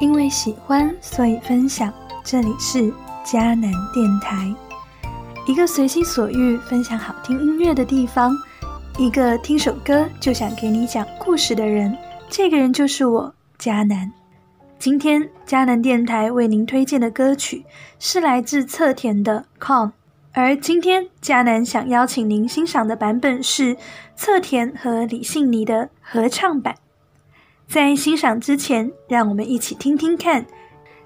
因为喜欢，所以分享。这里是迦南电台，一个随心所欲分享好听音乐的地方，一个听首歌就想给你讲故事的人。这个人就是我，迦南。今天迦南电台为您推荐的歌曲是来自侧田的《Call》，而今天迦南想邀请您欣赏的版本是侧田和李信尼的合唱版。在欣赏之前，让我们一起听听看，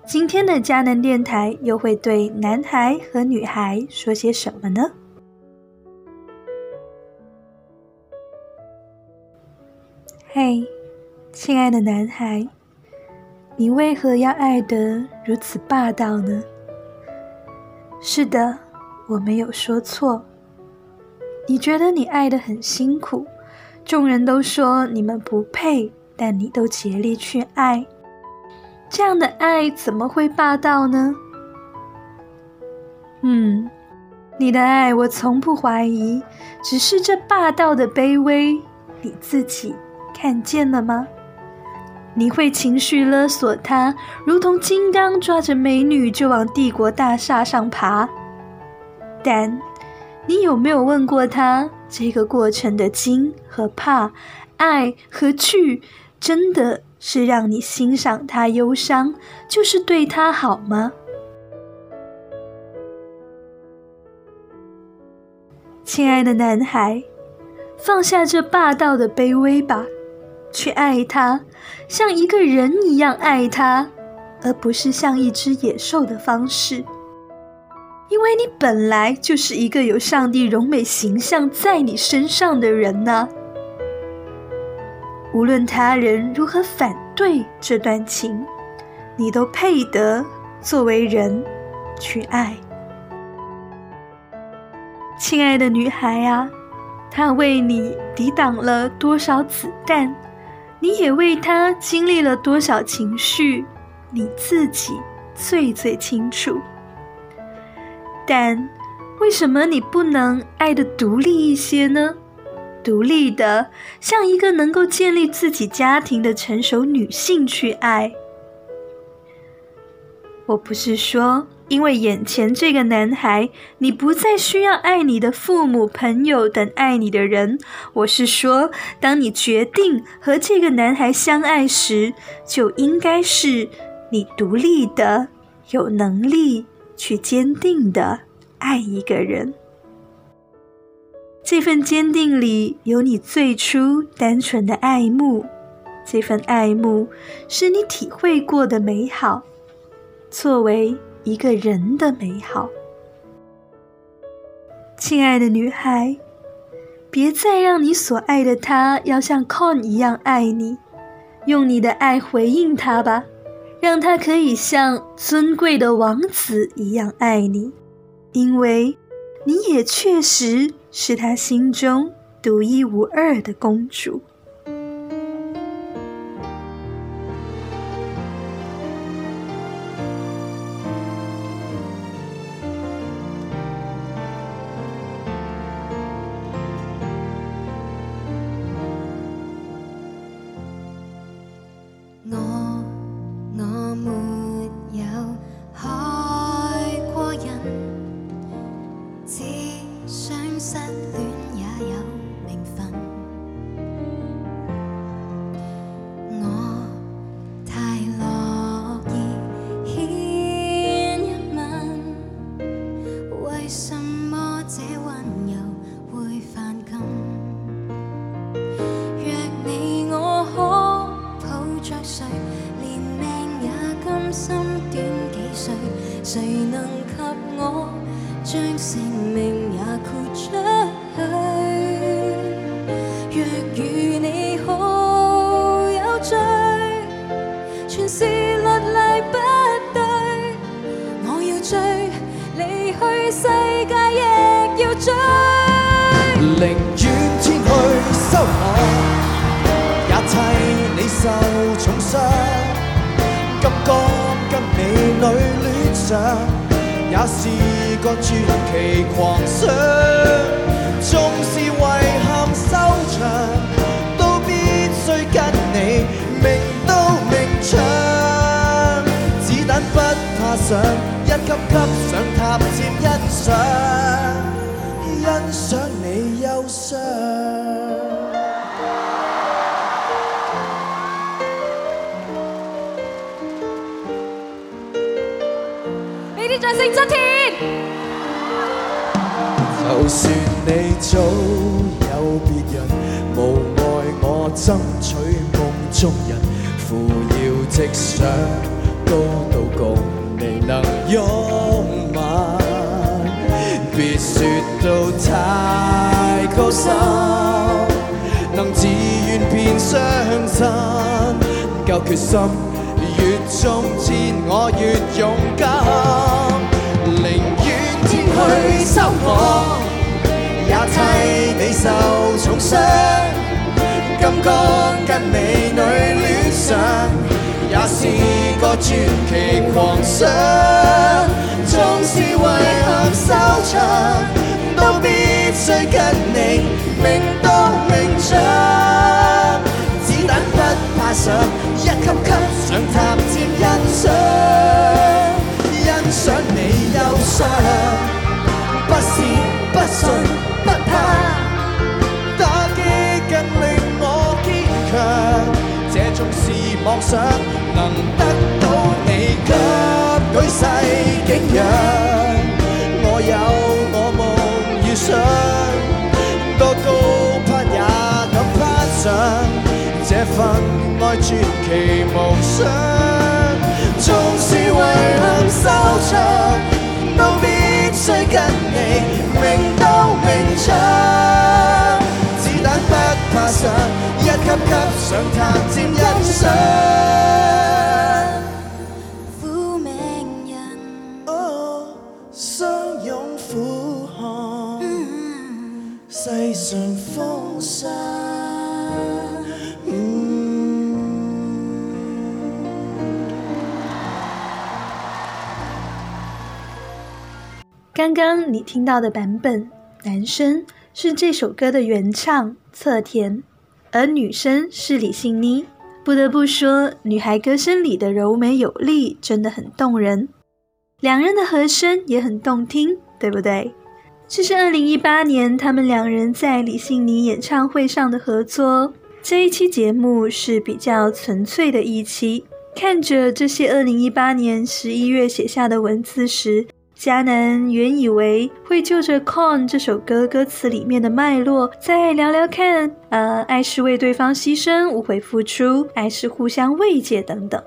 今天的佳能电台又会对男孩和女孩说些什么呢？嘿，亲爱的男孩，你为何要爱得如此霸道呢？是的，我没有说错。你觉得你爱得很辛苦，众人都说你们不配。但你都竭力去爱，这样的爱怎么会霸道呢？嗯，你的爱我从不怀疑，只是这霸道的卑微，你自己看见了吗？你会情绪勒索他，如同金刚抓着美女就往帝国大厦上爬。但，你有没有问过他这个过程的惊和怕，爱和惧？真的是让你欣赏他忧伤，就是对他好吗？亲爱的男孩，放下这霸道的卑微吧，去爱他，像一个人一样爱他，而不是像一只野兽的方式。因为你本来就是一个有上帝容美形象在你身上的人呢。无论他人如何反对这段情，你都配得作为人去爱。亲爱的女孩呀，他为你抵挡了多少子弹，你也为他经历了多少情绪，你自己最最清楚。但为什么你不能爱的独立一些呢？独立的，像一个能够建立自己家庭的成熟女性去爱。我不是说因为眼前这个男孩，你不再需要爱你的父母、朋友等爱你的人。我是说，当你决定和这个男孩相爱时，就应该是你独立的、有能力去坚定的爱一个人。这份坚定里有你最初单纯的爱慕，这份爱慕是你体会过的美好，作为一个人的美好。亲爱的女孩，别再让你所爱的他要像 Con 一样爱你，用你的爱回应他吧，让他可以像尊贵的王子一样爱你，因为你也确实。是他心中独一无二的公主。将性命也豁出去，若与你好有罪，全是律例不对。我要追，离去世界亦要追。宁愿天去收下，也替你受重伤。感觉跟你女恋上。也是个传奇狂想，纵是遗憾收场，都必须跟你明刀明枪，子弹不怕上，一级级想塔尖欣赏。就算你早有別人，無碍我爭取夢中人。扶搖直上，高到共你能擁吻。別说到太高深，能自愿变相心，夠決心，越中貞我越勇敢，寧願天去收我。也替你受重伤，金刚跟美女恋上，也是个传奇狂想。纵是遗憾收场，都必须跟你明刀明将，子弹不怕上，一级级想塔尖欣赏，欣赏你忧伤，不是不信。能得到你给举世景仰，我有我梦遇想，多高攀也敢攀上，这份爱绝奇无双。纵使遗憾收场，都必须跟你明刀明争。给上谈天一赏。苦命人，相拥苦寒，世上风霜。刚刚你听到的版本，男生是这首歌的原唱侧田而女生是李杏妮。不得不说，女孩歌声里的柔美有力真的很动人，两人的和声也很动听，对不对？这是二零一八年他们两人在李杏妮演唱会上的合作，这一期节目是比较纯粹的一期。看着这些二零一八年十一月写下的文字时。佳男原以为会就着《Con》这首歌歌词里面的脉络再聊聊看，呃，爱是为对方牺牲，无悔付出，爱是互相慰藉等等。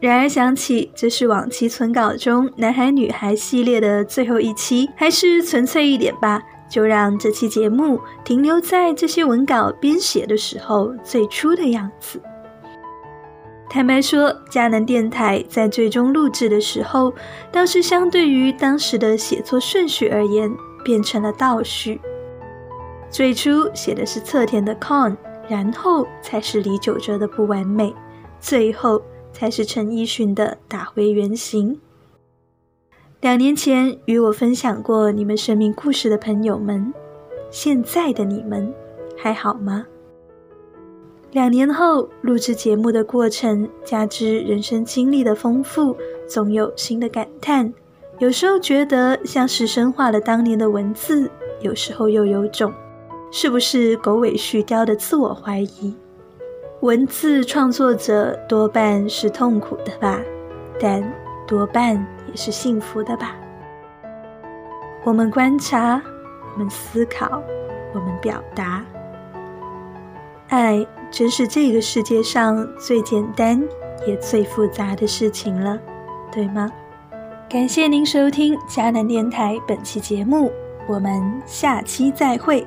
然而想起这是往期存稿中男孩女孩系列的最后一期，还是纯粹一点吧，就让这期节目停留在这些文稿编写的时候最初的样子。坦白说，佳能电台在最终录制的时候，倒是相对于当时的写作顺序而言，变成了倒叙。最初写的是侧田的《Con》，然后才是李九哲的不完美，最后才是陈奕迅的打回原形。两年前与我分享过你们生命故事的朋友们，现在的你们还好吗？两年后录制节目的过程，加之人生经历的丰富，总有新的感叹。有时候觉得像是深化了当年的文字，有时候又有种是不是狗尾续貂的自我怀疑。文字创作者多半是痛苦的吧，但多半也是幸福的吧。我们观察，我们思考，我们表达，爱。真是这个世界上最简单也最复杂的事情了，对吗？感谢您收听迦南电台本期节目，我们下期再会。